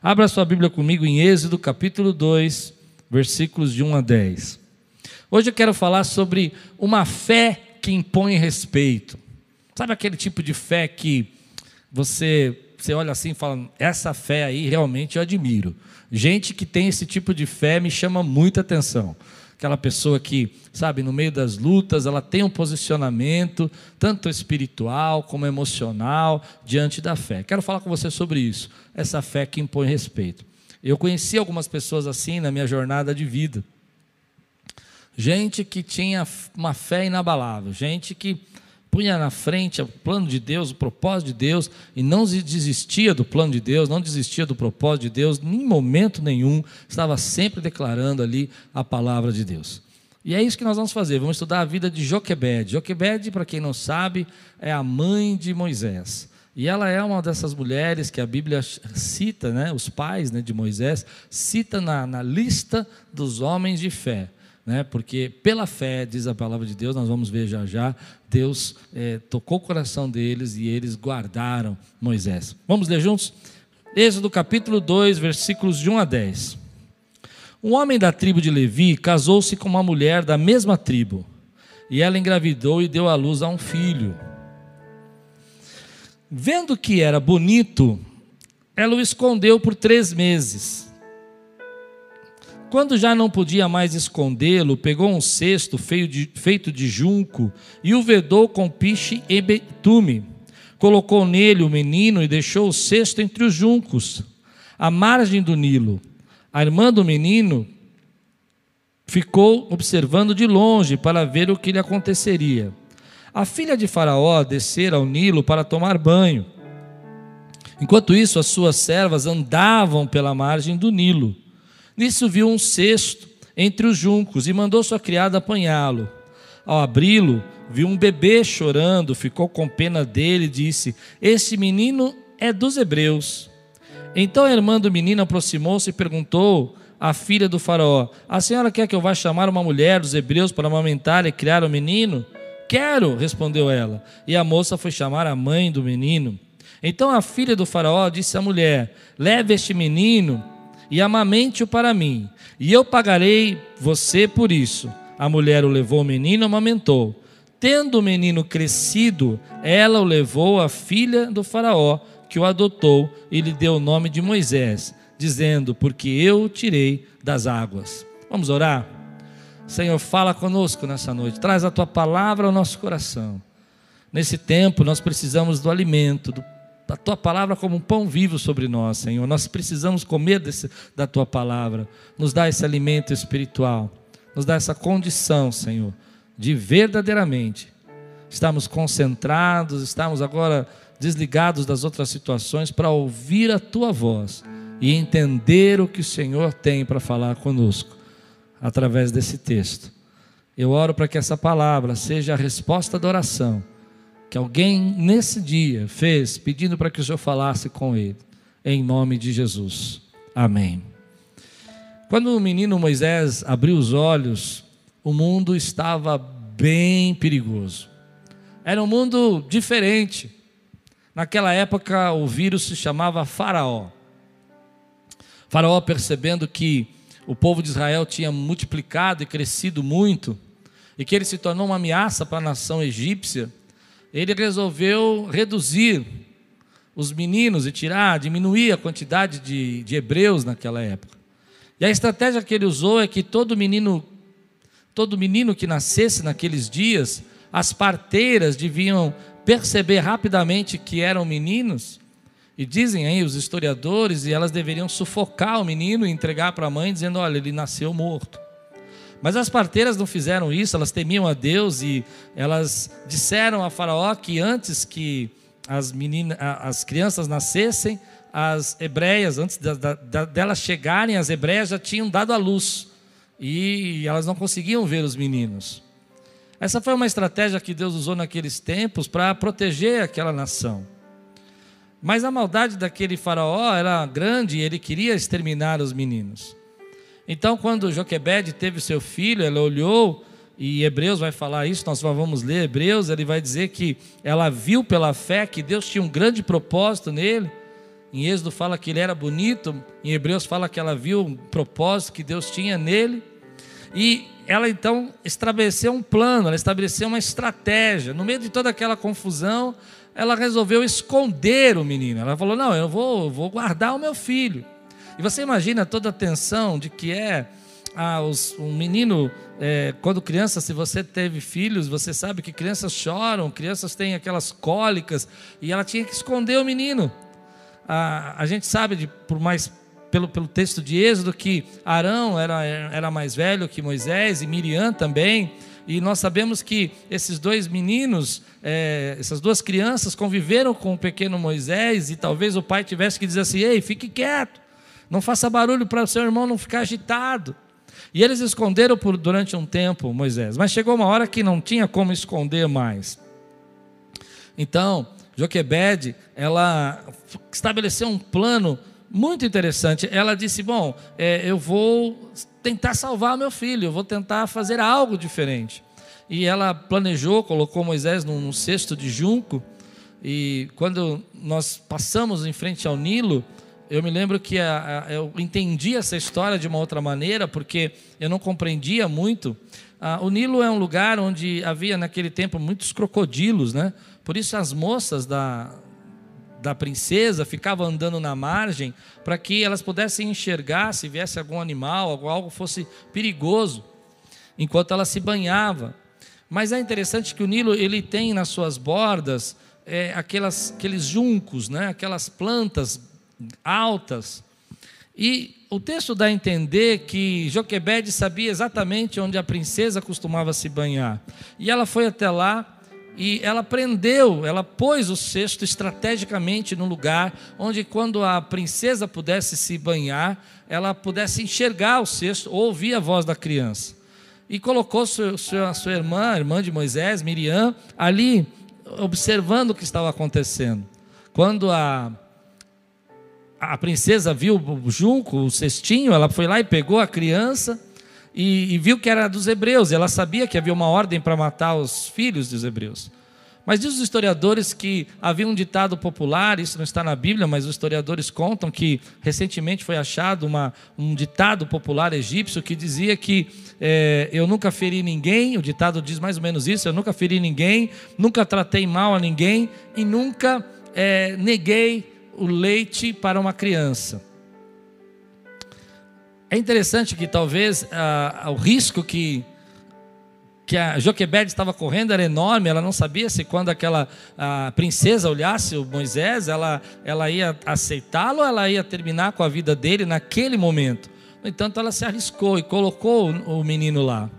Abra sua Bíblia comigo em Êxodo capítulo 2, versículos de 1 a 10. Hoje eu quero falar sobre uma fé que impõe respeito. Sabe aquele tipo de fé que você, você olha assim e fala: essa fé aí realmente eu admiro. Gente que tem esse tipo de fé me chama muita atenção aquela pessoa que, sabe, no meio das lutas, ela tem um posicionamento, tanto espiritual como emocional, diante da fé. Quero falar com você sobre isso, essa fé que impõe respeito. Eu conheci algumas pessoas assim na minha jornada de vida. Gente que tinha uma fé inabalável, gente que punha na frente o plano de Deus, o propósito de Deus, e não desistia do plano de Deus, não desistia do propósito de Deus, em momento nenhum, estava sempre declarando ali a palavra de Deus. E é isso que nós vamos fazer, vamos estudar a vida de Joquebed. Joquebed, para quem não sabe, é a mãe de Moisés. E ela é uma dessas mulheres que a Bíblia cita, né, os pais né, de Moisés, cita na, na lista dos homens de fé né? porque pela fé, diz a palavra de Deus, nós vamos ver já já, Deus é, tocou o coração deles e eles guardaram Moisés. Vamos ler juntos? Êxodo capítulo 2, versículos de 1 a 10. Um homem da tribo de Levi casou-se com uma mulher da mesma tribo, e ela engravidou e deu à luz a um filho. Vendo que era bonito, ela o escondeu por três meses. Quando já não podia mais escondê-lo, pegou um cesto feito de junco e o vedou com piche e betume. Colocou nele o menino e deixou o cesto entre os juncos, à margem do Nilo. A irmã do menino ficou observando de longe para ver o que lhe aconteceria. A filha de Faraó descera ao Nilo para tomar banho. Enquanto isso, as suas servas andavam pela margem do Nilo. Nisso viu um cesto entre os juncos e mandou sua criada apanhá-lo. Ao abri-lo, viu um bebê chorando, ficou com pena dele e disse: Esse menino é dos hebreus. Então a irmã do menino aproximou-se e perguntou à filha do faraó: A senhora quer que eu vá chamar uma mulher dos hebreus para amamentar e criar o menino? Quero, respondeu ela. E a moça foi chamar a mãe do menino. Então a filha do faraó disse à mulher: Leve este menino e amamente-o para mim, e eu pagarei você por isso. A mulher o levou o menino e amamentou. Tendo o menino crescido, ela o levou à filha do Faraó, que o adotou e lhe deu o nome de Moisés, dizendo: Porque eu o tirei das águas. Vamos orar? Senhor, fala conosco nessa noite, traz a tua palavra ao nosso coração. Nesse tempo, nós precisamos do alimento, do a tua palavra como um pão vivo sobre nós, Senhor. Nós precisamos comer desse, da tua palavra. Nos dá esse alimento espiritual. Nos dá essa condição, Senhor, de verdadeiramente estarmos concentrados, estamos agora desligados das outras situações para ouvir a tua voz e entender o que o Senhor tem para falar conosco através desse texto. Eu oro para que essa palavra seja a resposta da oração que alguém nesse dia fez pedindo para que o Senhor falasse com ele, em nome de Jesus. Amém. Quando o menino Moisés abriu os olhos, o mundo estava bem perigoso. Era um mundo diferente. Naquela época, o vírus se chamava Faraó. Faraó, percebendo que o povo de Israel tinha multiplicado e crescido muito, e que ele se tornou uma ameaça para a nação egípcia, ele resolveu reduzir os meninos e tirar, diminuir a quantidade de, de hebreus naquela época. E a estratégia que ele usou é que todo menino, todo menino que nascesse naqueles dias, as parteiras deviam perceber rapidamente que eram meninos. E dizem aí os historiadores, e elas deveriam sufocar o menino e entregar para a mãe, dizendo: Olha, ele nasceu morto. Mas as parteiras não fizeram isso, elas temiam a Deus e elas disseram a Faraó que antes que as, meninas, as crianças nascessem, as hebreias, antes delas chegarem, as hebreias já tinham dado a luz e elas não conseguiam ver os meninos. Essa foi uma estratégia que Deus usou naqueles tempos para proteger aquela nação. Mas a maldade daquele faraó era grande e ele queria exterminar os meninos. Então, quando Joquebed teve seu filho, ela olhou, e Hebreus vai falar isso, nós vamos ler Hebreus, ele vai dizer que ela viu pela fé que Deus tinha um grande propósito nele, Em Êxodo fala que ele era bonito, em Hebreus fala que ela viu um propósito que Deus tinha nele. E ela então estabeleceu um plano, ela estabeleceu uma estratégia. No meio de toda aquela confusão, ela resolveu esconder o menino. Ela falou: Não, eu vou, eu vou guardar o meu filho. E você imagina toda a tensão de que é ah, os, um menino, é, quando criança, se você teve filhos, você sabe que crianças choram, crianças têm aquelas cólicas, e ela tinha que esconder o menino. Ah, a gente sabe, de, por mais pelo, pelo texto de Êxodo, que Arão era, era mais velho que Moisés, e Miriam também. E nós sabemos que esses dois meninos, é, essas duas crianças, conviveram com o pequeno Moisés, e talvez o pai tivesse que dizer assim: ei, fique quieto, não faça barulho para o seu irmão não ficar agitado. E eles esconderam por, durante um tempo Moisés, mas chegou uma hora que não tinha como esconder mais. Então, Joquebede, ela estabeleceu um plano muito interessante. Ela disse: Bom, é, eu vou tentar salvar meu filho, eu vou tentar fazer algo diferente. E ela planejou, colocou Moisés num, num cesto de junco. E quando nós passamos em frente ao Nilo, eu me lembro que a, a, eu entendi essa história de uma outra maneira, porque eu não compreendia muito. Ah, o Nilo é um lugar onde havia naquele tempo muitos crocodilos, né? Por isso as moças da, da princesa ficavam andando na margem para que elas pudessem enxergar se viesse algum animal, algo fosse perigoso, enquanto ela se banhava. Mas é interessante que o Nilo ele tem nas suas bordas é, aquelas, aqueles juncos, né? aquelas plantas altas. E o texto dá a entender que Joquebede sabia exatamente onde a princesa costumava se banhar. E ela foi até lá e ela prendeu, ela pôs o cesto estrategicamente no lugar onde, quando a princesa pudesse se banhar, ela pudesse enxergar o cesto ou ouvir a voz da criança. E colocou sua, sua, sua irmã, a irmã de Moisés, Miriam, ali, observando o que estava acontecendo. Quando a a princesa viu o junco, o cestinho, ela foi lá e pegou a criança e, e viu que era dos hebreus. Ela sabia que havia uma ordem para matar os filhos dos hebreus. Mas diz os historiadores que havia um ditado popular, isso não está na Bíblia, mas os historiadores contam que recentemente foi achado uma, um ditado popular egípcio que dizia que é, eu nunca feri ninguém, o ditado diz mais ou menos isso, eu nunca feri ninguém, nunca tratei mal a ninguém e nunca é, neguei o leite para uma criança. É interessante que talvez ah, o risco que, que a Joquebede estava correndo era enorme, ela não sabia se quando aquela princesa olhasse o Moisés, ela, ela ia aceitá-lo ou ela ia terminar com a vida dele naquele momento. No entanto, ela se arriscou e colocou o menino lá.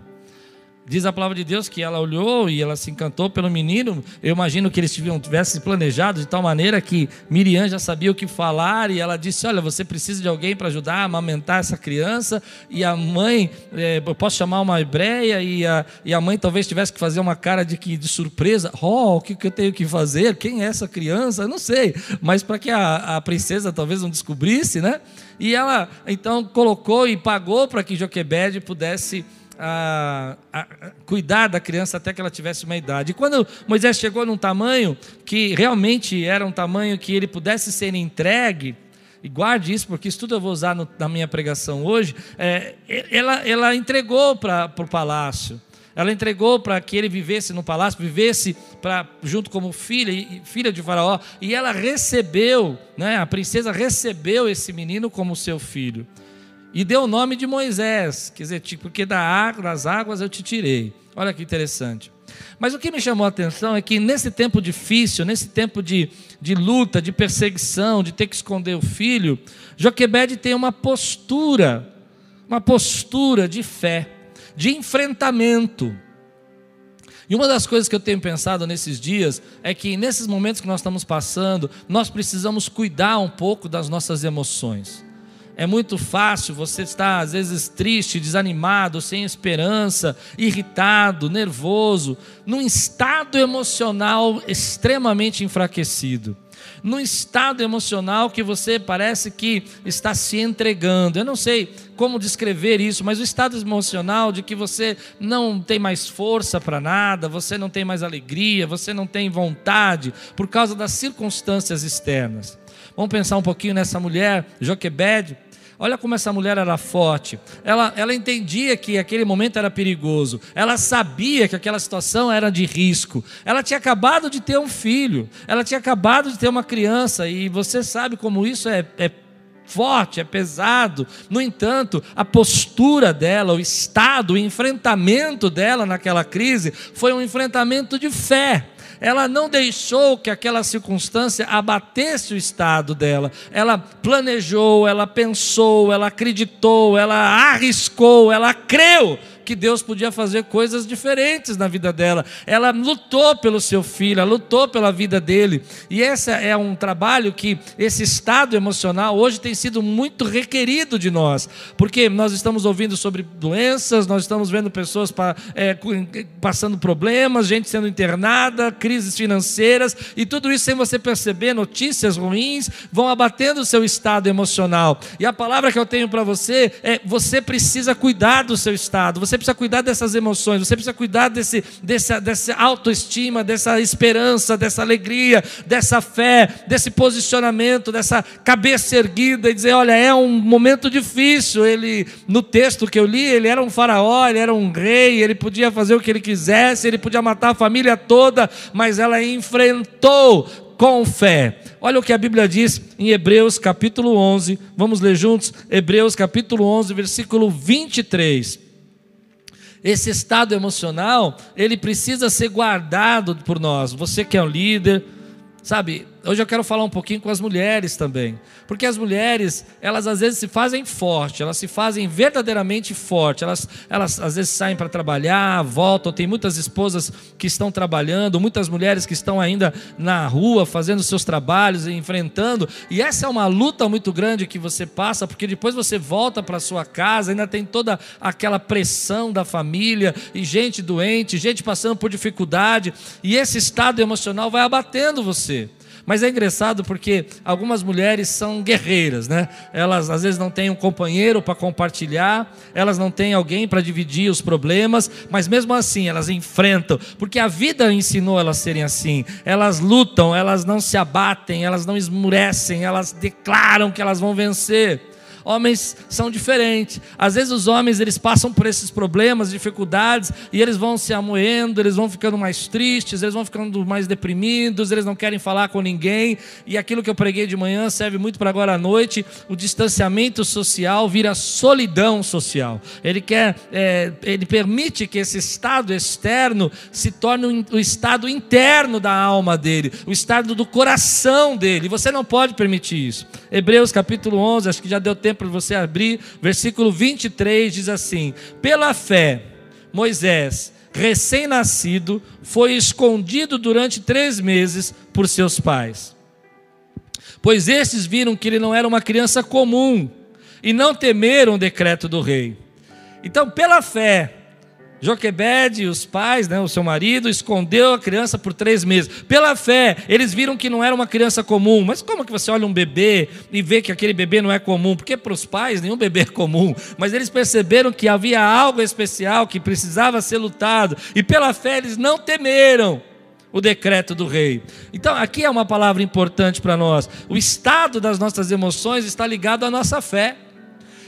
Diz a palavra de Deus que ela olhou e ela se encantou pelo menino. Eu imagino que eles tivessem planejado de tal maneira que Miriam já sabia o que falar e ela disse: Olha, você precisa de alguém para ajudar a amamentar essa criança. E a mãe, é, eu posso chamar uma hebreia, e a, e a mãe talvez tivesse que fazer uma cara de, que, de surpresa: Oh, o que, que eu tenho que fazer? Quem é essa criança? Eu não sei. Mas para que a, a princesa talvez não descobrisse, né? E ela então colocou e pagou para que Joquebede pudesse a, a, cuidar da criança até que ela tivesse uma idade. E quando Moisés chegou num tamanho que realmente era um tamanho que ele pudesse ser entregue, e guarde isso, porque isso tudo eu vou usar no, na minha pregação hoje, é, ela, ela entregou para o palácio. Ela entregou para que ele vivesse no palácio, vivesse pra, junto como filha, filha de Faraó, e ela recebeu, né, a princesa recebeu esse menino como seu filho. E deu o nome de Moisés, quer dizer, porque da água, das águas eu te tirei. Olha que interessante. Mas o que me chamou a atenção é que nesse tempo difícil, nesse tempo de, de luta, de perseguição, de ter que esconder o filho, Joquebede tem uma postura, uma postura de fé, de enfrentamento. E uma das coisas que eu tenho pensado nesses dias é que nesses momentos que nós estamos passando, nós precisamos cuidar um pouco das nossas emoções. É muito fácil você estar, às vezes, triste, desanimado, sem esperança, irritado, nervoso, num estado emocional extremamente enfraquecido. Num estado emocional que você parece que está se entregando. Eu não sei como descrever isso, mas o estado emocional de que você não tem mais força para nada, você não tem mais alegria, você não tem vontade por causa das circunstâncias externas. Vamos pensar um pouquinho nessa mulher, Joquebed. Olha como essa mulher era forte. Ela, ela entendia que aquele momento era perigoso. Ela sabia que aquela situação era de risco. Ela tinha acabado de ter um filho. Ela tinha acabado de ter uma criança. E você sabe como isso é, é forte, é pesado. No entanto, a postura dela, o estado, o enfrentamento dela naquela crise foi um enfrentamento de fé ela não deixou que aquela circunstância abatesse o estado dela. Ela planejou, ela pensou, ela acreditou, ela arriscou, ela creu que Deus podia fazer coisas diferentes na vida dela. Ela lutou pelo seu filho, ela lutou pela vida dele. E esse é um trabalho que esse estado emocional hoje tem sido muito requerido de nós, porque nós estamos ouvindo sobre doenças, nós estamos vendo pessoas é, passando problemas, gente sendo internada, crises financeiras, e tudo isso sem você perceber, notícias ruins vão abatendo o seu estado emocional. E a palavra que eu tenho para você é: você precisa cuidar do seu estado, você precisa cuidar dessas emoções, você precisa cuidar desse, dessa, dessa autoestima, dessa esperança, dessa alegria, dessa fé, desse posicionamento, dessa cabeça erguida e dizer: olha, é um momento difícil. Ele, no texto que eu li, ele era um faraó, ele era um rei, ele podia fazer o que ele quisesse, ele podia matar a família toda, mas ela enfrentou com fé. Olha o que a Bíblia diz em Hebreus capítulo 11. Vamos ler juntos? Hebreus capítulo 11, versículo 23 esse estado emocional, ele precisa ser guardado por nós. Você que é um líder, sabe, hoje eu quero falar um pouquinho com as mulheres também. Porque as mulheres, elas às vezes se fazem forte, elas se fazem verdadeiramente forte. Elas, elas às vezes saem para trabalhar, voltam. Tem muitas esposas que estão trabalhando, muitas mulheres que estão ainda na rua fazendo seus trabalhos enfrentando. E essa é uma luta muito grande que você passa, porque depois você volta para sua casa, ainda tem toda aquela pressão da família e gente doente, gente passando por dificuldade. E esse estado emocional vai abatendo você. Mas é engraçado porque algumas mulheres são guerreiras, né? Elas às vezes não têm um companheiro para compartilhar, elas não têm alguém para dividir os problemas, mas mesmo assim elas enfrentam, porque a vida ensinou elas a serem assim. Elas lutam, elas não se abatem, elas não esmurecem, elas declaram que elas vão vencer homens são diferentes. Às vezes os homens eles passam por esses problemas, dificuldades, e eles vão se amoendo, eles vão ficando mais tristes, eles vão ficando mais deprimidos, eles não querem falar com ninguém. E aquilo que eu preguei de manhã serve muito para agora à noite. O distanciamento social vira solidão social. Ele quer, é, ele permite que esse estado externo se torne o estado interno da alma dele, o estado do coração dele. Você não pode permitir isso. Hebreus capítulo 11, acho que já deu tempo para você abrir, versículo 23 diz assim: Pela fé, Moisés, recém-nascido, foi escondido durante três meses por seus pais. Pois estes viram que ele não era uma criança comum e não temeram o decreto do rei. Então, pela fé, Joquebed os pais, né, o seu marido, escondeu a criança por três meses. Pela fé, eles viram que não era uma criança comum. Mas como que você olha um bebê e vê que aquele bebê não é comum? Porque para os pais nenhum bebê é comum. Mas eles perceberam que havia algo especial que precisava ser lutado. E pela fé eles não temeram o decreto do rei. Então, aqui é uma palavra importante para nós. O estado das nossas emoções está ligado à nossa fé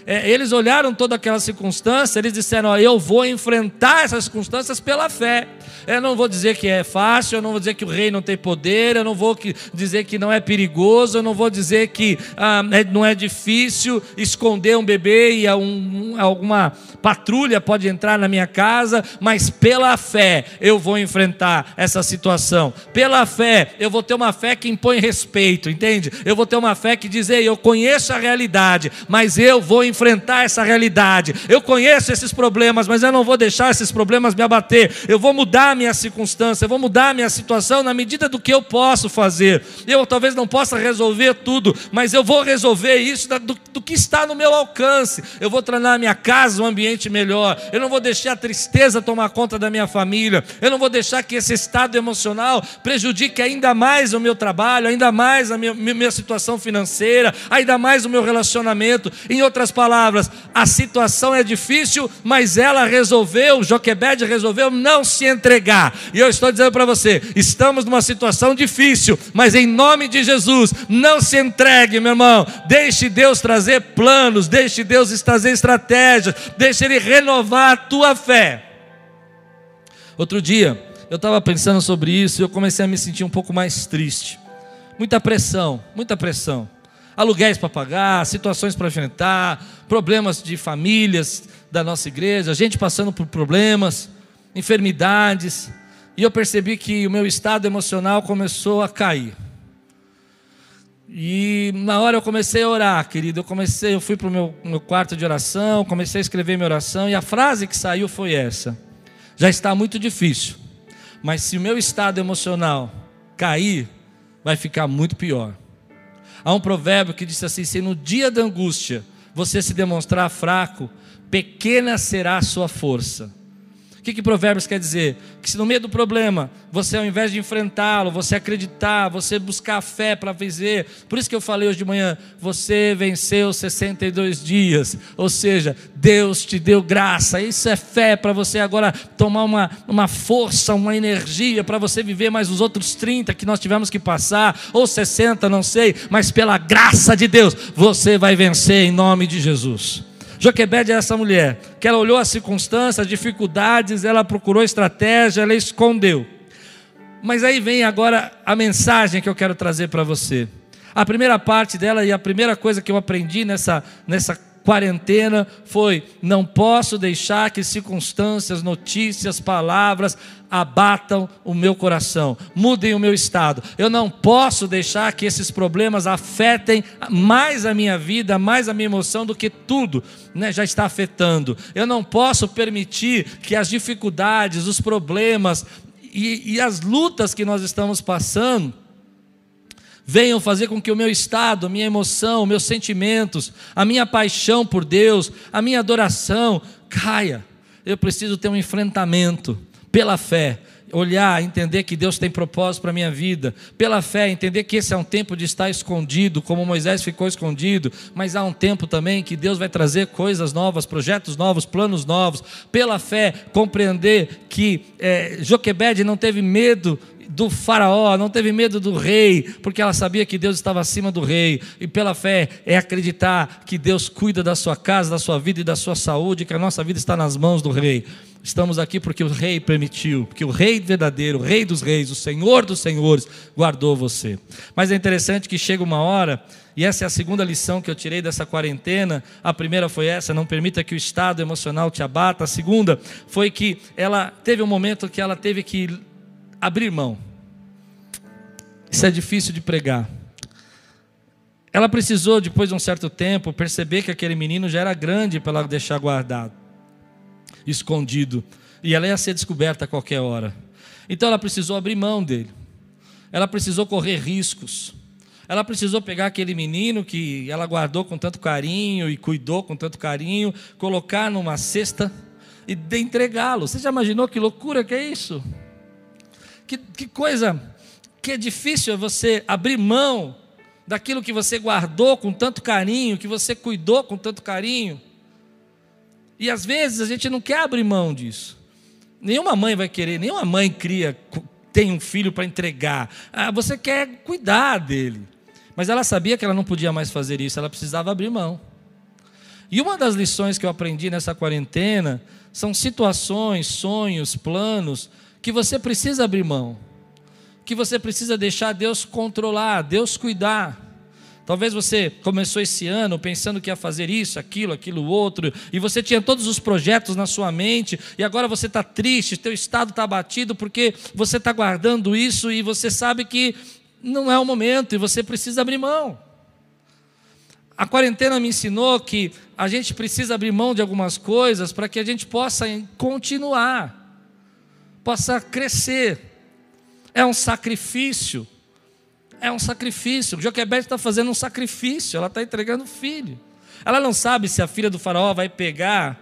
é, eles olharam toda aquela circunstância, eles disseram: ó, Eu vou enfrentar essas circunstâncias pela fé. Eu não vou dizer que é fácil, eu não vou dizer que o rei não tem poder, eu não vou que, dizer que não é perigoso, eu não vou dizer que ah, é, não é difícil esconder um bebê e um, alguma patrulha pode entrar na minha casa, mas pela fé eu vou enfrentar essa situação. Pela fé, eu vou ter uma fé que impõe respeito, entende? Eu vou ter uma fé que diz: Ei, eu conheço a realidade, mas eu vou enfrentar essa realidade. Eu conheço esses problemas, mas eu não vou deixar esses problemas me abater. Eu vou mudar a minha circunstância, eu vou mudar a minha situação na medida do que eu posso fazer. Eu talvez não possa resolver tudo, mas eu vou resolver isso do, do que está no meu alcance. Eu vou tornar a minha casa um ambiente melhor. Eu não vou deixar a tristeza tomar conta da minha família. Eu não vou deixar que esse estado emocional prejudique ainda mais o meu trabalho, ainda mais a minha, minha situação financeira, ainda mais o meu relacionamento. Em outras palavras, palavras, a situação é difícil, mas ela resolveu, Joquebed resolveu não se entregar. E eu estou dizendo para você: estamos numa situação difícil, mas em nome de Jesus, não se entregue, meu irmão. Deixe Deus trazer planos, deixe Deus trazer estratégias, deixe Ele renovar a tua fé. Outro dia, eu estava pensando sobre isso e eu comecei a me sentir um pouco mais triste. Muita pressão, muita pressão. Aluguéis para pagar, situações para enfrentar, problemas de famílias da nossa igreja, gente passando por problemas, enfermidades. E eu percebi que o meu estado emocional começou a cair. E na hora eu comecei a orar, querido. Eu comecei, eu fui para o meu, meu quarto de oração, comecei a escrever minha oração, e a frase que saiu foi essa: Já está muito difícil, mas se o meu estado emocional cair, vai ficar muito pior. Há um provérbio que diz assim: se no dia da angústia você se demonstrar fraco, pequena será a sua força. O que, que Provérbios quer dizer? Que se no meio do problema, você ao invés de enfrentá-lo, você acreditar, você buscar fé para vencer, por isso que eu falei hoje de manhã, você venceu 62 dias, ou seja, Deus te deu graça, isso é fé para você agora tomar uma, uma força, uma energia para você viver mais os outros 30 que nós tivemos que passar, ou 60, não sei, mas pela graça de Deus, você vai vencer em nome de Jesus. Joquebede é essa mulher, que ela olhou as circunstâncias, as dificuldades, ela procurou estratégia, ela escondeu. Mas aí vem agora a mensagem que eu quero trazer para você. A primeira parte dela e a primeira coisa que eu aprendi nessa, nessa quarentena foi: não posso deixar que circunstâncias, notícias, palavras abatam o meu coração, mudem o meu estado. Eu não posso deixar que esses problemas afetem mais a minha vida, mais a minha emoção do que tudo né, já está afetando. Eu não posso permitir que as dificuldades, os problemas e, e as lutas que nós estamos passando venham fazer com que o meu estado, a minha emoção, meus sentimentos, a minha paixão por Deus, a minha adoração caia. Eu preciso ter um enfrentamento pela fé, olhar, entender que Deus tem propósito para a minha vida, pela fé, entender que esse é um tempo de estar escondido, como Moisés ficou escondido, mas há um tempo também que Deus vai trazer coisas novas, projetos novos, planos novos, pela fé, compreender que é, Joquebede não teve medo do faraó, não teve medo do rei, porque ela sabia que Deus estava acima do rei, e pela fé é acreditar que Deus cuida da sua casa, da sua vida e da sua saúde, que a nossa vida está nas mãos do rei. Estamos aqui porque o rei permitiu, porque o rei verdadeiro, o rei dos reis, o senhor dos senhores, guardou você. Mas é interessante que chega uma hora, e essa é a segunda lição que eu tirei dessa quarentena. A primeira foi essa: não permita que o estado emocional te abata. A segunda foi que ela teve um momento que ela teve que abrir mão. Isso é difícil de pregar. Ela precisou, depois de um certo tempo, perceber que aquele menino já era grande para ela deixar guardado, escondido, e ela ia ser descoberta a qualquer hora. Então ela precisou abrir mão dele. Ela precisou correr riscos. Ela precisou pegar aquele menino que ela guardou com tanto carinho e cuidou com tanto carinho, colocar numa cesta e entregá-lo. Você já imaginou que loucura que é isso? Que, que coisa que é difícil você abrir mão daquilo que você guardou com tanto carinho, que você cuidou com tanto carinho. E às vezes a gente não quer abrir mão disso. Nenhuma mãe vai querer, nenhuma mãe cria, tem um filho para entregar. Ah, você quer cuidar dele. Mas ela sabia que ela não podia mais fazer isso, ela precisava abrir mão. E uma das lições que eu aprendi nessa quarentena são situações, sonhos, planos que você precisa abrir mão, que você precisa deixar Deus controlar, Deus cuidar. Talvez você começou esse ano pensando que ia fazer isso, aquilo, aquilo outro, e você tinha todos os projetos na sua mente, e agora você está triste, teu estado está abatido porque você está guardando isso e você sabe que não é o momento e você precisa abrir mão. A quarentena me ensinou que a gente precisa abrir mão de algumas coisas para que a gente possa continuar possa crescer. É um sacrifício. É um sacrifício. Joquebede está fazendo um sacrifício, ela está entregando o filho. Ela não sabe se a filha do faraó vai pegar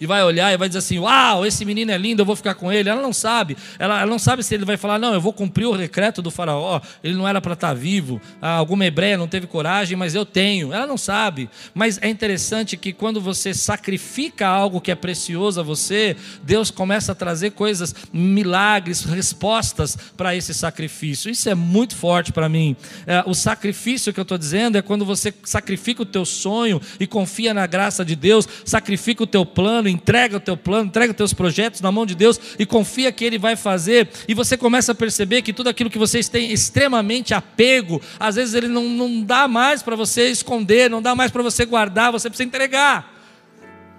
e vai olhar e vai dizer assim: Uau, esse menino é lindo, eu vou ficar com ele. Ela não sabe. Ela, ela não sabe se ele vai falar: Não, eu vou cumprir o decreto do Faraó. Ele não era para estar tá vivo. Ah, alguma hebreia não teve coragem, mas eu tenho. Ela não sabe. Mas é interessante que quando você sacrifica algo que é precioso a você, Deus começa a trazer coisas, milagres, respostas para esse sacrifício. Isso é muito forte para mim. É, o sacrifício que eu estou dizendo é quando você sacrifica o teu sonho e confia na graça de Deus, sacrifica o teu plano, entrega o teu plano, entrega os teus projetos na mão de Deus e confia que Ele vai fazer. E você começa a perceber que tudo aquilo que vocês têm extremamente apego, às vezes Ele não, não dá mais para você esconder, não dá mais para você guardar, você precisa entregar.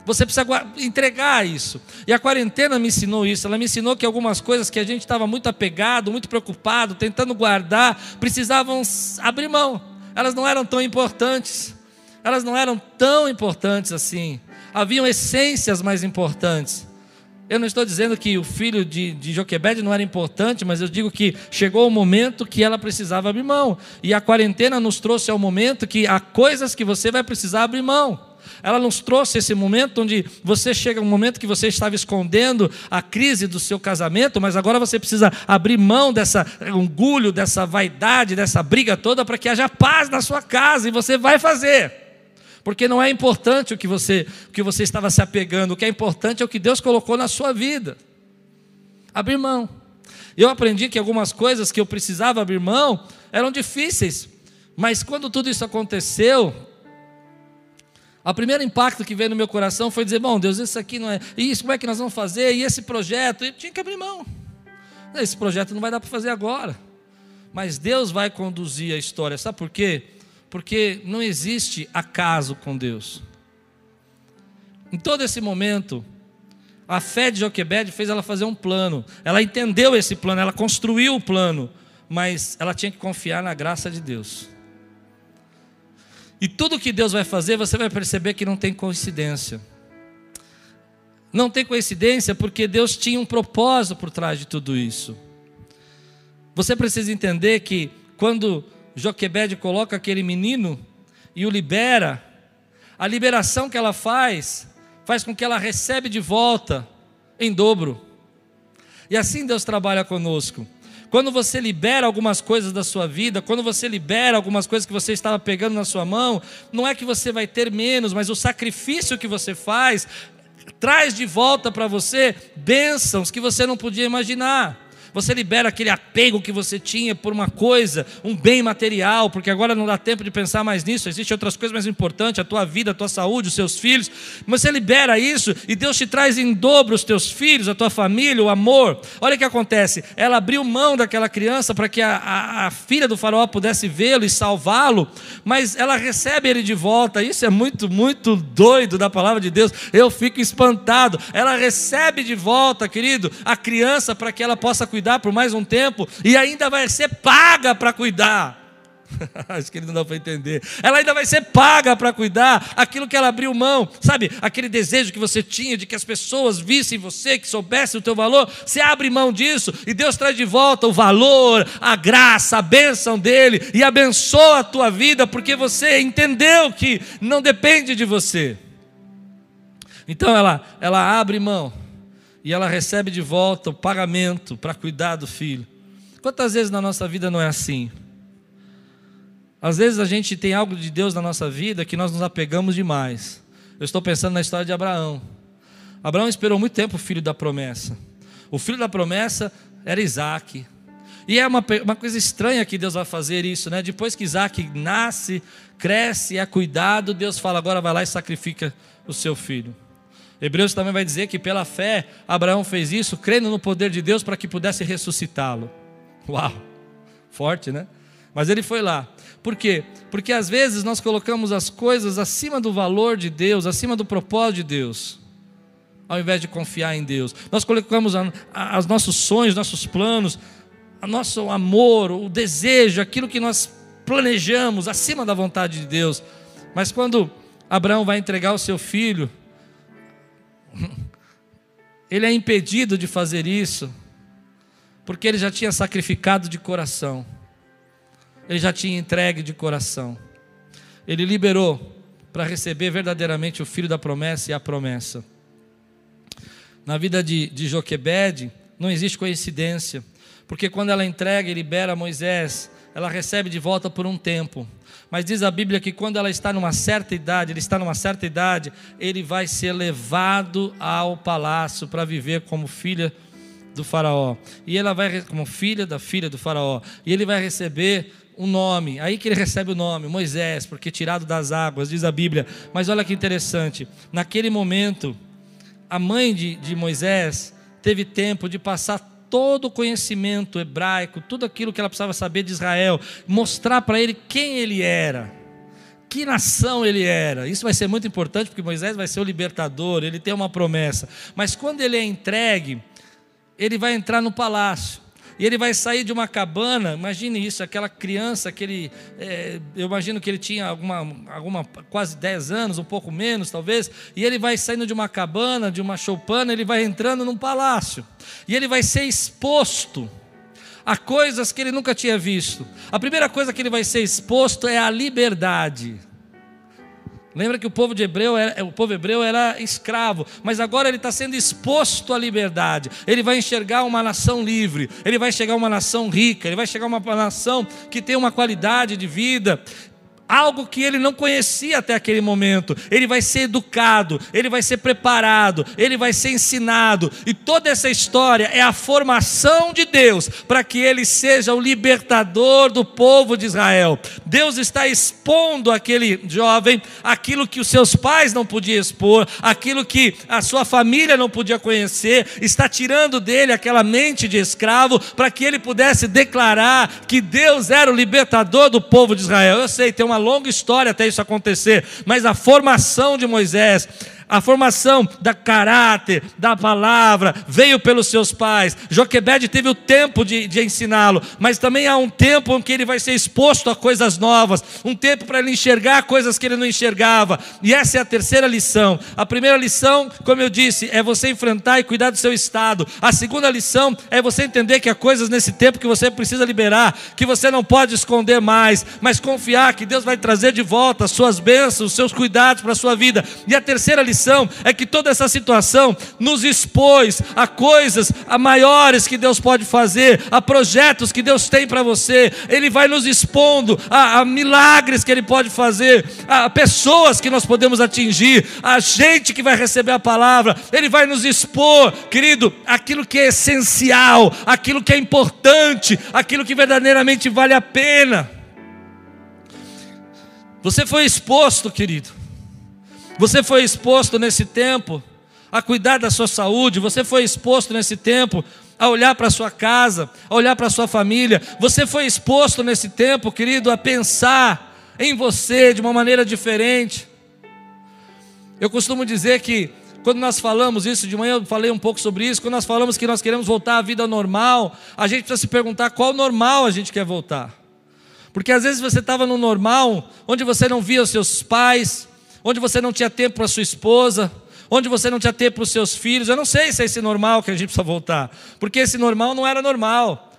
Você precisa entregar isso. E a quarentena me ensinou isso. Ela me ensinou que algumas coisas que a gente estava muito apegado, muito preocupado, tentando guardar, precisavam abrir mão. Elas não eram tão importantes. Elas não eram tão importantes assim. Haviam essências mais importantes. Eu não estou dizendo que o filho de, de Joquebed não era importante, mas eu digo que chegou o momento que ela precisava abrir mão. E a quarentena nos trouxe ao momento que há coisas que você vai precisar abrir mão. Ela nos trouxe esse momento onde você chega um momento que você estava escondendo a crise do seu casamento, mas agora você precisa abrir mão dessa orgulho, dessa vaidade, dessa briga toda para que haja paz na sua casa e você vai fazer. Porque não é importante o que você, o que você estava se apegando, o que é importante é o que Deus colocou na sua vida. Abrir mão. Eu aprendi que algumas coisas que eu precisava abrir mão eram difíceis, mas quando tudo isso aconteceu, o primeiro impacto que veio no meu coração foi dizer: Bom, Deus, isso aqui não é. Isso, como é que nós vamos fazer? E esse projeto? Eu tinha que abrir mão. Esse projeto não vai dar para fazer agora. Mas Deus vai conduzir a história. Sabe por quê? Porque não existe acaso com Deus. Em todo esse momento, a fé de Joquebed fez ela fazer um plano. Ela entendeu esse plano, ela construiu o plano, mas ela tinha que confiar na graça de Deus. E tudo que Deus vai fazer, você vai perceber que não tem coincidência. Não tem coincidência porque Deus tinha um propósito por trás de tudo isso. Você precisa entender que quando Joquebed coloca aquele menino e o libera, a liberação que ela faz, faz com que ela recebe de volta em dobro. E assim Deus trabalha conosco. Quando você libera algumas coisas da sua vida, quando você libera algumas coisas que você estava pegando na sua mão, não é que você vai ter menos, mas o sacrifício que você faz traz de volta para você bênçãos que você não podia imaginar. Você libera aquele apego que você tinha por uma coisa, um bem material, porque agora não dá tempo de pensar mais nisso, existem outras coisas mais importantes, a tua vida, a tua saúde, os seus filhos. Você libera isso e Deus te traz em dobro os teus filhos, a tua família, o amor. Olha o que acontece. Ela abriu mão daquela criança para que a, a, a filha do faraó pudesse vê-lo e salvá-lo, mas ela recebe ele de volta. Isso é muito, muito doido da palavra de Deus. Eu fico espantado. Ela recebe de volta, querido, a criança para que ela possa cuidar cuidar por mais um tempo e ainda vai ser paga para cuidar. Acho que ele não dá para entender. Ela ainda vai ser paga para cuidar aquilo que ela abriu mão, sabe? Aquele desejo que você tinha de que as pessoas vissem você, que soubessem o teu valor. Você abre mão disso e Deus traz de volta o valor, a graça, a bênção dele e abençoa a tua vida porque você entendeu que não depende de você. Então ela, ela abre mão e ela recebe de volta o pagamento para cuidar do filho. Quantas vezes na nossa vida não é assim? Às vezes a gente tem algo de Deus na nossa vida que nós nos apegamos demais. Eu estou pensando na história de Abraão. Abraão esperou muito tempo o filho da promessa. O filho da promessa era Isaac. E é uma, uma coisa estranha que Deus vai fazer isso, né? Depois que Isaac nasce, cresce, é cuidado, Deus fala: agora vai lá e sacrifica o seu filho. Hebreus também vai dizer que pela fé Abraão fez isso, crendo no poder de Deus para que pudesse ressuscitá-lo. Uau, forte, né? Mas ele foi lá. Por quê? Porque às vezes nós colocamos as coisas acima do valor de Deus, acima do propósito de Deus, ao invés de confiar em Deus. Nós colocamos os nossos sonhos, nossos planos, o nosso amor, o desejo, aquilo que nós planejamos acima da vontade de Deus. Mas quando Abraão vai entregar o seu filho, ele é impedido de fazer isso, porque ele já tinha sacrificado de coração, ele já tinha entregue de coração, ele liberou para receber verdadeiramente o filho da promessa e a promessa. na vida de, de Joquebede, não existe coincidência, porque quando ela entrega e libera Moisés, ela recebe de volta por um tempo. Mas diz a Bíblia que quando ela está numa certa idade, ele está numa certa idade, ele vai ser levado ao palácio para viver como filha do faraó. E ela vai como filha da filha do faraó. E ele vai receber um nome. Aí que ele recebe o nome, Moisés, porque tirado das águas, diz a Bíblia. Mas olha que interessante. Naquele momento, a mãe de, de Moisés teve tempo de passar todo o conhecimento hebraico, tudo aquilo que ela precisava saber de Israel, mostrar para ele quem ele era, que nação ele era. Isso vai ser muito importante porque Moisés vai ser o libertador, ele tem uma promessa. Mas quando ele é entregue, ele vai entrar no palácio. E ele vai sair de uma cabana, imagine isso, aquela criança, aquele, é, eu imagino que ele tinha alguma, alguma, quase 10 anos, um pouco menos talvez, e ele vai saindo de uma cabana, de uma choupana, ele vai entrando num palácio, e ele vai ser exposto a coisas que ele nunca tinha visto. A primeira coisa que ele vai ser exposto é a liberdade. Lembra que o povo de hebreu era, o povo hebreu era escravo, mas agora ele está sendo exposto à liberdade. Ele vai enxergar uma nação livre, ele vai chegar uma nação rica, ele vai chegar uma nação que tem uma qualidade de vida algo que ele não conhecia até aquele momento. Ele vai ser educado, ele vai ser preparado, ele vai ser ensinado. E toda essa história é a formação de Deus para que ele seja o libertador do povo de Israel. Deus está expondo aquele jovem aquilo que os seus pais não podiam expor, aquilo que a sua família não podia conhecer, está tirando dele aquela mente de escravo para que ele pudesse declarar que Deus era o libertador do povo de Israel. Eu sei, tem uma uma longa história até isso acontecer, mas a formação de Moisés a formação da caráter, da palavra, veio pelos seus pais. Joquebede teve o tempo de, de ensiná-lo, mas também há um tempo em que ele vai ser exposto a coisas novas, um tempo para ele enxergar coisas que ele não enxergava. E essa é a terceira lição. A primeira lição, como eu disse, é você enfrentar e cuidar do seu estado. A segunda lição é você entender que há coisas nesse tempo que você precisa liberar, que você não pode esconder mais, mas confiar que Deus vai trazer de volta as suas bênçãos, os seus cuidados para a sua vida. E a terceira lição, lição é que toda essa situação nos expôs a coisas a maiores que Deus pode fazer, a projetos que Deus tem para você. Ele vai nos expondo a, a milagres que Ele pode fazer, a pessoas que nós podemos atingir, a gente que vai receber a palavra. Ele vai nos expor, querido, aquilo que é essencial, aquilo que é importante, aquilo que verdadeiramente vale a pena. Você foi exposto, querido, você foi exposto nesse tempo a cuidar da sua saúde, você foi exposto nesse tempo a olhar para a sua casa, a olhar para a sua família. Você foi exposto nesse tempo, querido, a pensar em você de uma maneira diferente. Eu costumo dizer que quando nós falamos isso, de manhã eu falei um pouco sobre isso, quando nós falamos que nós queremos voltar à vida normal, a gente precisa se perguntar qual normal a gente quer voltar. Porque às vezes você estava no normal, onde você não via os seus pais, onde você não tinha tempo para sua esposa, onde você não tinha tempo para os seus filhos. Eu não sei se é esse normal que a gente precisa voltar, porque esse normal não era normal,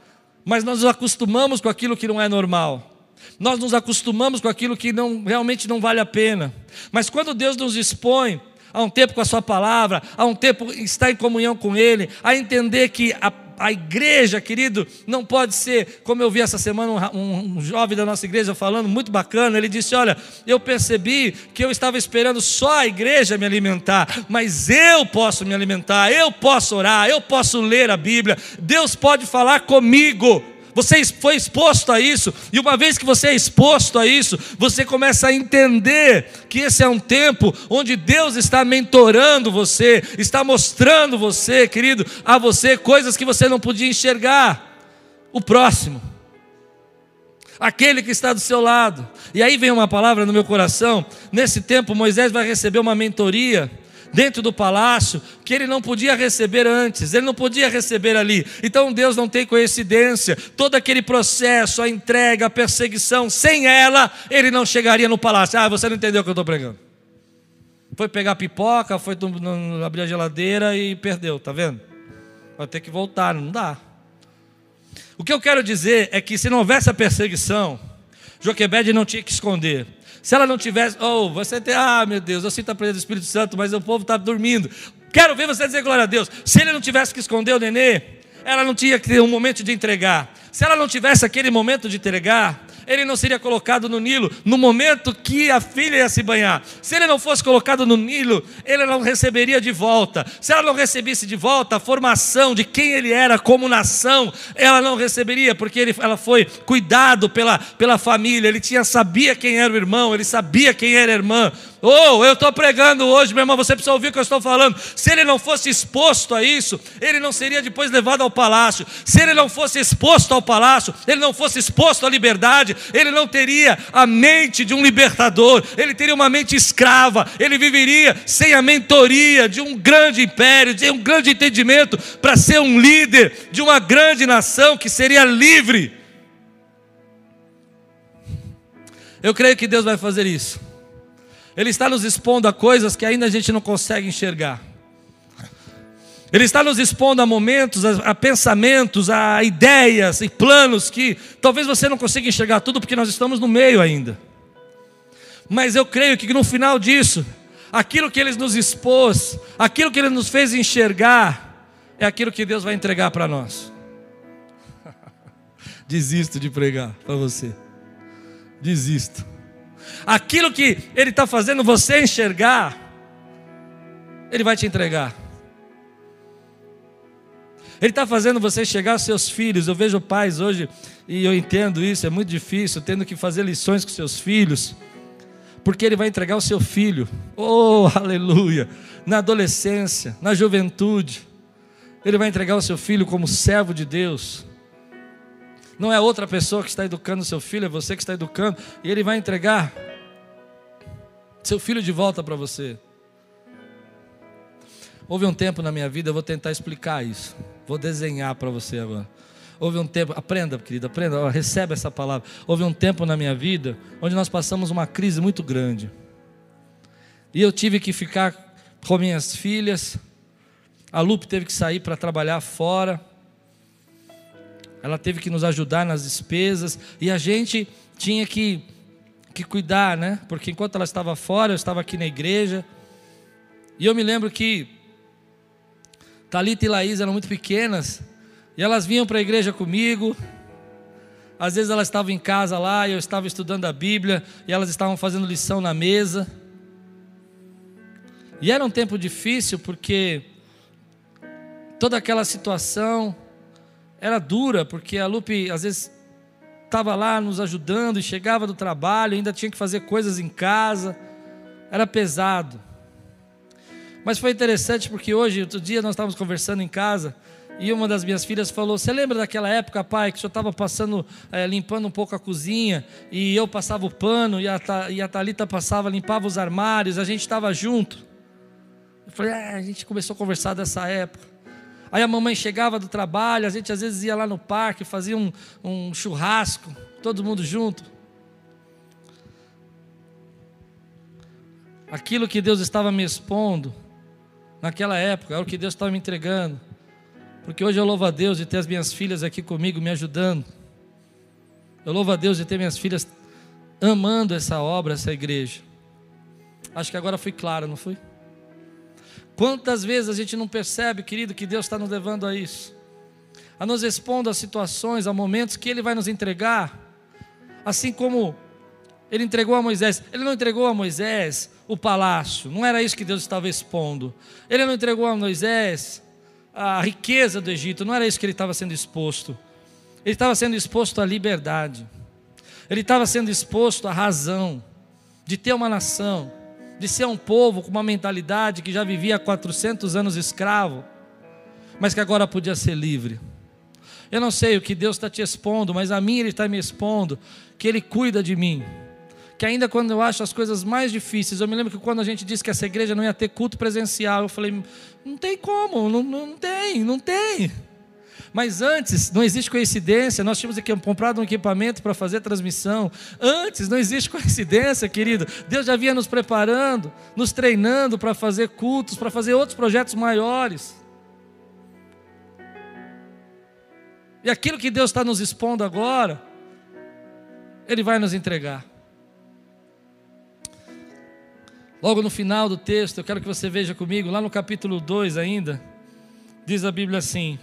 mas nós nos acostumamos com aquilo que não é normal. Nós nos acostumamos com aquilo que não, realmente não vale a pena. Mas quando Deus nos expõe a um tempo com a Sua palavra, a um tempo estar em comunhão com Ele, a entender que a a igreja, querido, não pode ser, como eu vi essa semana um, um, jovem da nossa igreja falando, muito bacana, ele disse: Olha, eu percebi que eu estava esperando só a igreja me alimentar, mas eu posso me alimentar, eu posso orar, eu posso ler a Bíblia, Deus pode falar comigo. Você foi exposto a isso, e uma vez que você é exposto a isso, você começa a entender que esse é um tempo onde Deus está mentorando você, está mostrando você, querido, a você coisas que você não podia enxergar. O próximo, aquele que está do seu lado. E aí vem uma palavra no meu coração: nesse tempo, Moisés vai receber uma mentoria dentro do palácio que ele não podia receber antes, ele não podia receber ali. Então Deus não tem coincidência. Todo aquele processo, a entrega, a perseguição, sem ela, ele não chegaria no palácio. Ah, você não entendeu o que eu estou pregando. Foi pegar pipoca, foi abrir a geladeira e perdeu, tá vendo? Vai ter que voltar, não dá. O que eu quero dizer é que se não houvesse a perseguição, Joquebede não tinha que esconder. Se ela não tivesse, oh, você tem, ah, meu Deus, eu sinto a presença do Espírito Santo, mas o povo está dormindo. Quero ver você dizer glória a Deus. Se ele não tivesse que esconder o nenê, ela não tinha que ter um momento de entregar. Se ela não tivesse aquele momento de entregar, ele não seria colocado no Nilo no momento que a filha ia se banhar. Se ele não fosse colocado no Nilo, ele não receberia de volta. Se ela não recebesse de volta a formação de quem ele era como nação, ela não receberia, porque ele, ela foi cuidado pela, pela família. Ele tinha sabia quem era o irmão, ele sabia quem era a irmã. Oh, eu estou pregando hoje, meu irmão, você precisa ouvir o que eu estou falando. Se ele não fosse exposto a isso, ele não seria depois levado ao palácio. Se ele não fosse exposto ao palácio, ele não fosse exposto à liberdade, ele não teria a mente de um libertador, ele teria uma mente escrava, ele viveria sem a mentoria de um grande império, de um grande entendimento para ser um líder de uma grande nação que seria livre. Eu creio que Deus vai fazer isso. Ele está nos expondo a coisas que ainda a gente não consegue enxergar. Ele está nos expondo a momentos, a, a, pensamentos, a ideias e planos que talvez você não consiga enxergar tudo porque nós estamos no meio ainda. Mas eu creio que no final disso, aquilo que ele nos expôs, aquilo que ele nos fez enxergar, é aquilo que Deus vai entregar para nós. Desisto de pregar para você. Desisto aquilo que Ele está fazendo você enxergar, Ele vai te entregar. Ele está fazendo você chegar aos seus filhos. Eu vejo pais hoje, e eu entendo isso, é muito difícil, tendo que fazer lições com seus filhos, porque Ele vai entregar o seu filho, oh, aleluia, na adolescência, na juventude, Ele vai entregar o seu filho como servo de Deus. Não é outra pessoa que está educando seu filho, é você que está educando, e Ele vai entregar seu filho de volta para você. Houve um tempo na minha vida, eu vou tentar explicar isso. Vou desenhar para você agora. Houve um tempo, aprenda, querida, aprenda, recebe essa palavra. Houve um tempo na minha vida onde nós passamos uma crise muito grande. E eu tive que ficar com minhas filhas. A Lupe teve que sair para trabalhar fora. Ela teve que nos ajudar nas despesas. E a gente tinha que que cuidar, né? Porque enquanto ela estava fora, eu estava aqui na igreja. E eu me lembro que Talita e Laís eram muito pequenas e elas vinham para a igreja comigo. Às vezes elas estavam em casa lá eu estava estudando a Bíblia e elas estavam fazendo lição na mesa. E era um tempo difícil porque toda aquela situação era dura, porque a Lupe às vezes estava lá nos ajudando e chegava do trabalho, ainda tinha que fazer coisas em casa, era pesado. Mas foi interessante porque hoje, outro dia, nós estávamos conversando em casa e uma das minhas filhas falou: Você lembra daquela época, pai, que o senhor estava passando, é, limpando um pouco a cozinha e eu passava o pano e a, e a Thalita passava, limpava os armários, a gente estava junto. Eu falei: é, A gente começou a conversar dessa época. Aí a mamãe chegava do trabalho, a gente às vezes ia lá no parque, fazia um, um churrasco, todo mundo junto. Aquilo que Deus estava me expondo naquela época, era o que Deus estava me entregando. Porque hoje eu louvo a Deus de ter as minhas filhas aqui comigo me ajudando. Eu louvo a Deus de ter minhas filhas amando essa obra, essa igreja. Acho que agora fui claro, não fui? Quantas vezes a gente não percebe, querido, que Deus está nos levando a isso? A nos expondo a situações, a momentos que Ele vai nos entregar, assim como Ele entregou a Moisés. Ele não entregou a Moisés o palácio, não era isso que Deus estava expondo. Ele não entregou a Moisés a riqueza do Egito, não era isso que ele estava sendo exposto. Ele estava sendo exposto à liberdade, ele estava sendo exposto à razão de ter uma nação de ser um povo com uma mentalidade que já vivia 400 anos escravo, mas que agora podia ser livre. Eu não sei o que Deus está te expondo, mas a mim Ele está me expondo, que Ele cuida de mim. Que ainda quando eu acho as coisas mais difíceis, eu me lembro que quando a gente disse que essa igreja não ia ter culto presencial, eu falei, não tem como, não, não tem, não tem. Mas antes, não existe coincidência, nós tínhamos aqui comprado um equipamento para fazer transmissão. Antes, não existe coincidência, querido. Deus já vinha nos preparando, nos treinando para fazer cultos, para fazer outros projetos maiores. E aquilo que Deus está nos expondo agora, Ele vai nos entregar. Logo no final do texto, eu quero que você veja comigo, lá no capítulo 2 ainda, diz a Bíblia assim: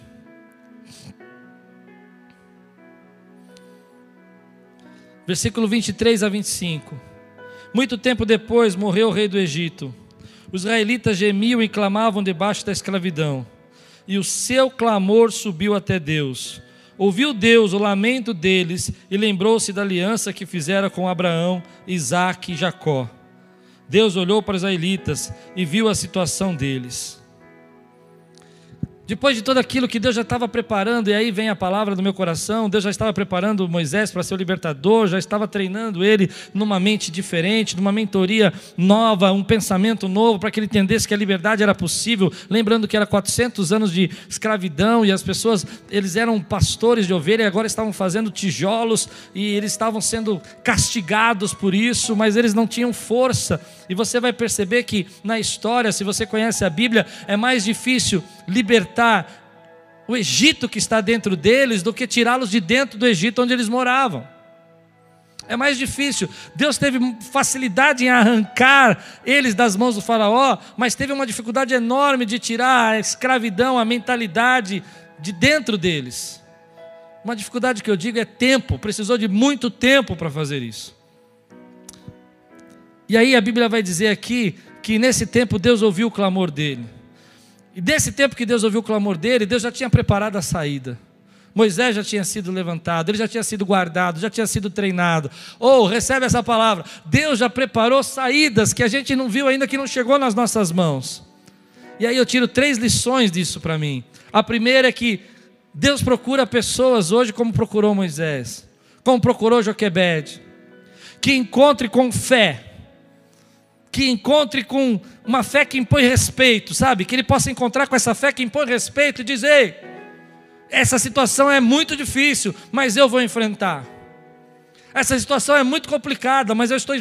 versículo 23 a 25. Muito tempo depois morreu o rei do Egito. Os israelitas gemiam e clamavam debaixo da escravidão, e o seu clamor subiu até Deus. Ouviu Deus o lamento deles e lembrou-se da aliança que fizera com Abraão, Isaque e Jacó. Deus olhou para os israelitas e viu a situação deles. Depois de tudo aquilo que Deus já estava preparando, e aí vem a palavra do meu coração, Deus já estava preparando Moisés para ser o libertador, já estava treinando ele numa mente diferente, numa mentoria nova, um pensamento novo, para que ele entendesse que a liberdade era possível. Lembrando que era 400 anos de escravidão e as pessoas, eles eram pastores de ovelha e agora estavam fazendo tijolos e eles estavam sendo castigados por isso, mas eles não tinham força. E você vai perceber que na história, se você conhece a Bíblia, é mais difícil libertar o Egito que está dentro deles do que tirá-los de dentro do Egito onde eles moravam. É mais difícil. Deus teve facilidade em arrancar eles das mãos do Faraó, mas teve uma dificuldade enorme de tirar a escravidão, a mentalidade de dentro deles. Uma dificuldade que eu digo é tempo, precisou de muito tempo para fazer isso. E aí a Bíblia vai dizer aqui que nesse tempo Deus ouviu o clamor dele. E desse tempo que Deus ouviu o clamor dele, Deus já tinha preparado a saída. Moisés já tinha sido levantado, ele já tinha sido guardado, já tinha sido treinado. Ou oh, recebe essa palavra: Deus já preparou saídas que a gente não viu ainda, que não chegou nas nossas mãos. E aí eu tiro três lições disso para mim. A primeira é que Deus procura pessoas hoje como procurou Moisés, como procurou Joquebed, que encontre com fé que encontre com uma fé que impõe respeito, sabe? Que ele possa encontrar com essa fé que impõe respeito e dizer: essa situação é muito difícil, mas eu vou enfrentar. Essa situação é muito complicada, mas eu estou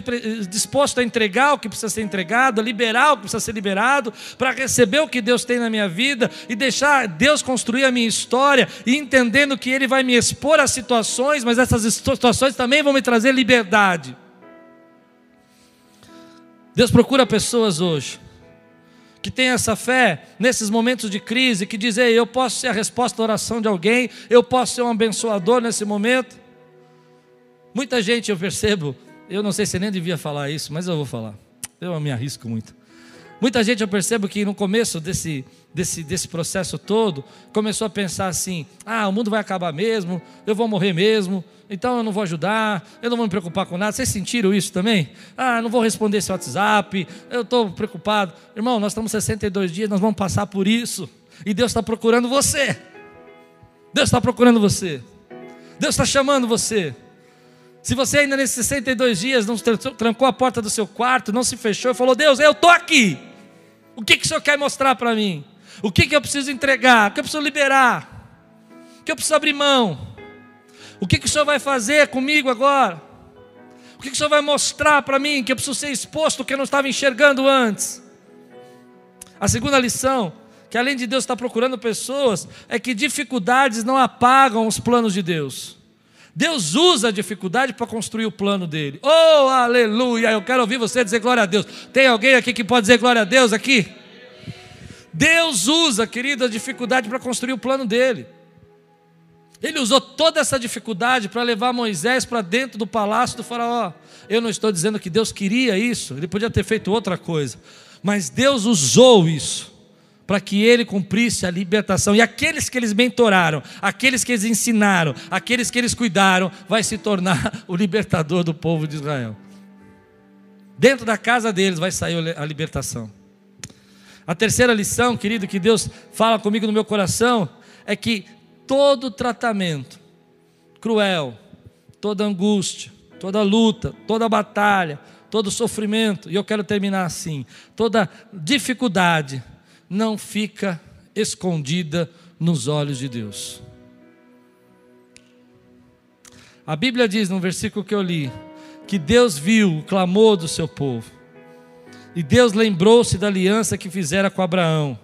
disposto a entregar o que precisa ser entregado, a liberar o que precisa ser liberado, para receber o que Deus tem na minha vida e deixar Deus construir a minha história e entendendo que Ele vai me expor a situações, mas essas situações também vão me trazer liberdade. Deus procura pessoas hoje que têm essa fé nesses momentos de crise, que dizem: eu posso ser a resposta da oração de alguém, eu posso ser um abençoador nesse momento. Muita gente eu percebo, eu não sei se nem devia falar isso, mas eu vou falar. Eu me arrisco muito. Muita gente eu percebo que no começo desse, desse, desse processo todo, começou a pensar assim: ah, o mundo vai acabar mesmo, eu vou morrer mesmo, então eu não vou ajudar, eu não vou me preocupar com nada. Vocês sentiram isso também? Ah, não vou responder esse WhatsApp, eu estou preocupado. Irmão, nós estamos 62 dias, nós vamos passar por isso, e Deus está procurando você. Deus está procurando você. Deus está chamando você. Se você ainda nesses 62 dias não trancou a porta do seu quarto, não se fechou e falou: Deus, eu estou aqui. O que, que o Senhor quer mostrar para mim? O que, que eu preciso entregar? O que eu preciso liberar? O que eu preciso abrir mão? O que, que o Senhor vai fazer comigo agora? O que, que o Senhor vai mostrar para mim que eu preciso ser exposto que eu não estava enxergando antes? A segunda lição, que além de Deus estar procurando pessoas, é que dificuldades não apagam os planos de Deus. Deus usa a dificuldade para construir o plano dele. Oh, aleluia! Eu quero ouvir você dizer glória a Deus. Tem alguém aqui que pode dizer glória a Deus aqui? Deus usa, querido, a dificuldade para construir o plano dele. Ele usou toda essa dificuldade para levar Moisés para dentro do palácio do Faraó. Eu não estou dizendo que Deus queria isso, ele podia ter feito outra coisa, mas Deus usou isso para que ele cumprisse a libertação. E aqueles que eles mentoraram, aqueles que eles ensinaram, aqueles que eles cuidaram, vai se tornar o libertador do povo de Israel. Dentro da casa deles vai sair a libertação. A terceira lição, querido, que Deus fala comigo no meu coração, é que todo tratamento cruel, toda angústia, toda luta, toda batalha, todo sofrimento, e eu quero terminar assim, toda dificuldade, não fica escondida nos olhos de Deus. A Bíblia diz no versículo que eu li que Deus viu o clamor do seu povo. E Deus lembrou-se da aliança que fizera com Abraão.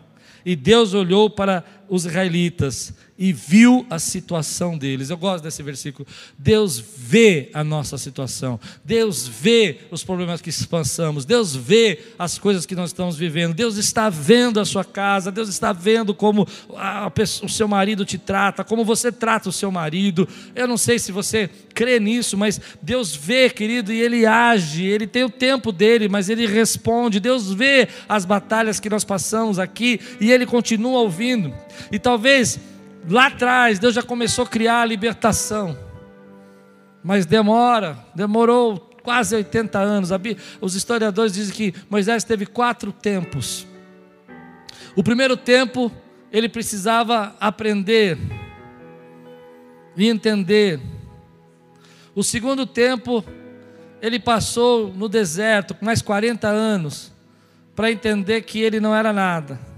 E Deus olhou para os israelitas e viu a situação deles. Eu gosto desse versículo. Deus vê a nossa situação. Deus vê os problemas que passamos. Deus vê as coisas que nós estamos vivendo. Deus está vendo a sua casa. Deus está vendo como a, o seu marido te trata, como você trata o seu marido. Eu não sei se você crê nisso, mas Deus vê, querido, e Ele age. Ele tem o tempo dele, mas Ele responde. Deus vê as batalhas que nós passamos aqui e Ele continua ouvindo. E talvez Lá atrás, Deus já começou a criar a libertação. Mas demora, demorou quase 80 anos. Os historiadores dizem que Moisés teve quatro tempos. O primeiro tempo, ele precisava aprender e entender. O segundo tempo, ele passou no deserto, mais 40 anos, para entender que ele não era nada.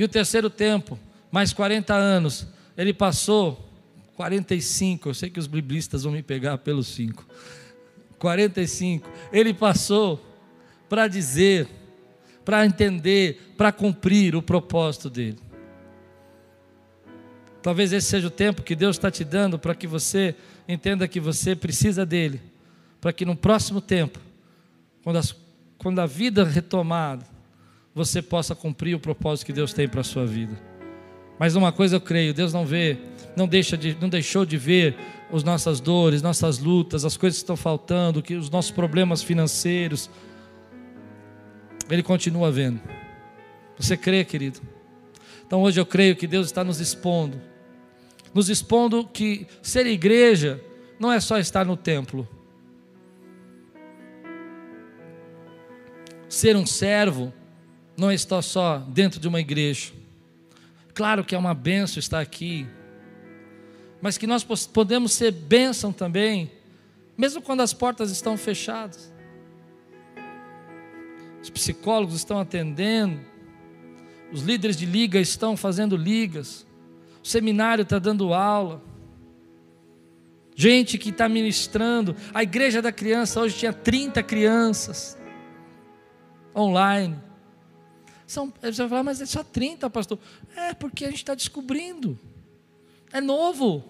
E o terceiro tempo, mais 40 anos, ele passou 45, eu sei que os biblistas vão me pegar pelos 5. 45, ele passou para dizer, para entender, para cumprir o propósito dele. Talvez esse seja o tempo que Deus está te dando para que você entenda que você precisa dele, para que no próximo tempo, quando, as, quando a vida retomada, você possa cumprir o propósito que Deus tem para a sua vida. Mas uma coisa eu creio, Deus não vê, não deixa de, não deixou de ver as nossas dores, nossas lutas, as coisas que estão faltando, que os nossos problemas financeiros. Ele continua vendo. Você crê, querido? Então hoje eu creio que Deus está nos expondo, nos expondo que ser igreja não é só estar no templo. Ser um servo não estar só dentro de uma igreja. Claro que é uma benção estar aqui, mas que nós podemos ser bênção também, mesmo quando as portas estão fechadas. Os psicólogos estão atendendo, os líderes de liga estão fazendo ligas, o seminário está dando aula, gente que está ministrando. A igreja da criança hoje tinha 30 crianças online. São, você vai falar, mas é só 30, pastor. É, porque a gente está descobrindo. É novo.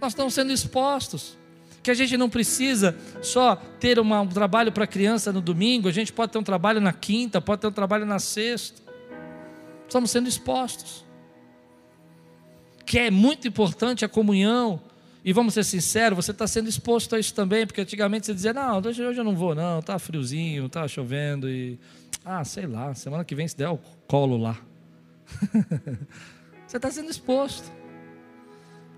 Nós estamos sendo expostos. Que a gente não precisa só ter uma, um trabalho para criança no domingo, a gente pode ter um trabalho na quinta, pode ter um trabalho na sexta. Estamos sendo expostos. Que é muito importante a comunhão. E vamos ser sinceros, você está sendo exposto a isso também, porque antigamente você dizia, não, hoje eu não vou, não, está friozinho, está chovendo, e ah, sei lá, semana que vem se der o colo lá. Você está sendo exposto.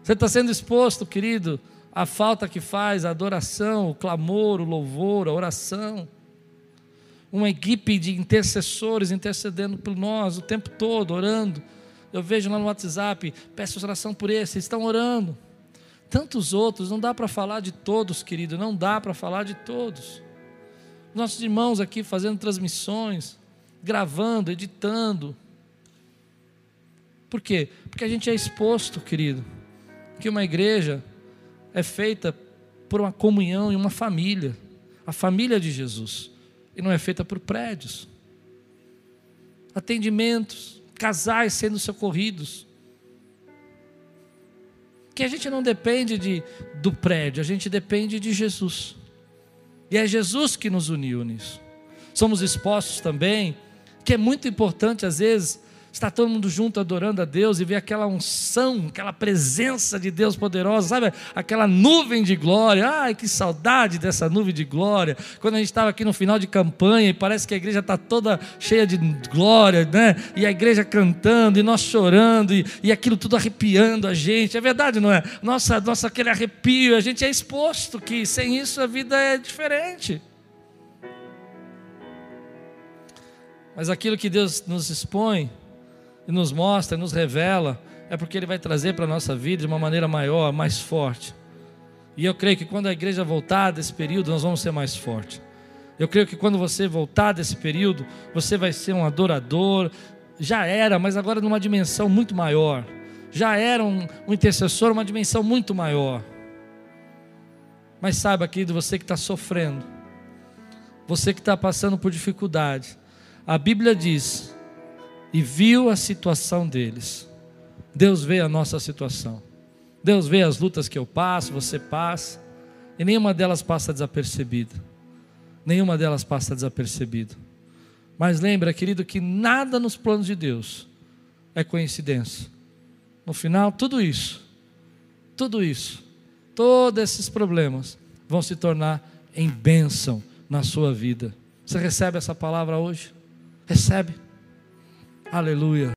Você está sendo exposto, querido, à falta que faz, a adoração, o clamor, o louvor, a oração. Uma equipe de intercessores intercedendo por nós o tempo todo, orando. Eu vejo lá no WhatsApp, peço oração por esse, estão orando. Tantos outros, não dá para falar de todos, querido, não dá para falar de todos nossos irmãos aqui fazendo transmissões, gravando, editando. Por quê? Porque a gente é exposto, querido, que uma igreja é feita por uma comunhão e uma família, a família de Jesus, e não é feita por prédios. Atendimentos, casais sendo socorridos. Que a gente não depende de, do prédio, a gente depende de Jesus. E é Jesus que nos uniu nisso. Somos expostos também, que é muito importante às vezes estar todo mundo junto adorando a Deus e ver aquela unção, aquela presença de Deus poderosa, sabe? Aquela nuvem de glória. Ai, que saudade dessa nuvem de glória. Quando a gente estava aqui no final de campanha e parece que a igreja está toda cheia de glória, né? E a igreja cantando e nós chorando e, e aquilo tudo arrepiando a gente. É verdade, não é? Nossa, nossa, aquele arrepio, a gente é exposto que sem isso a vida é diferente. Mas aquilo que Deus nos expõe, e nos mostra, nos revela, é porque Ele vai trazer para a nossa vida de uma maneira maior, mais forte. E eu creio que quando a igreja voltar desse período, nós vamos ser mais fortes. Eu creio que quando você voltar desse período, você vai ser um adorador. Já era, mas agora numa dimensão muito maior. Já era um, um intercessor, uma dimensão muito maior. Mas saiba, querido, você que está sofrendo, você que está passando por dificuldade, a Bíblia diz e viu a situação deles. Deus vê a nossa situação. Deus vê as lutas que eu passo, você passa, e nenhuma delas passa desapercebida. Nenhuma delas passa desapercebida. Mas lembra, querido, que nada nos planos de Deus é coincidência. No final, tudo isso, tudo isso, todos esses problemas vão se tornar em bênção na sua vida. Você recebe essa palavra hoje? Recebe. Aleluia.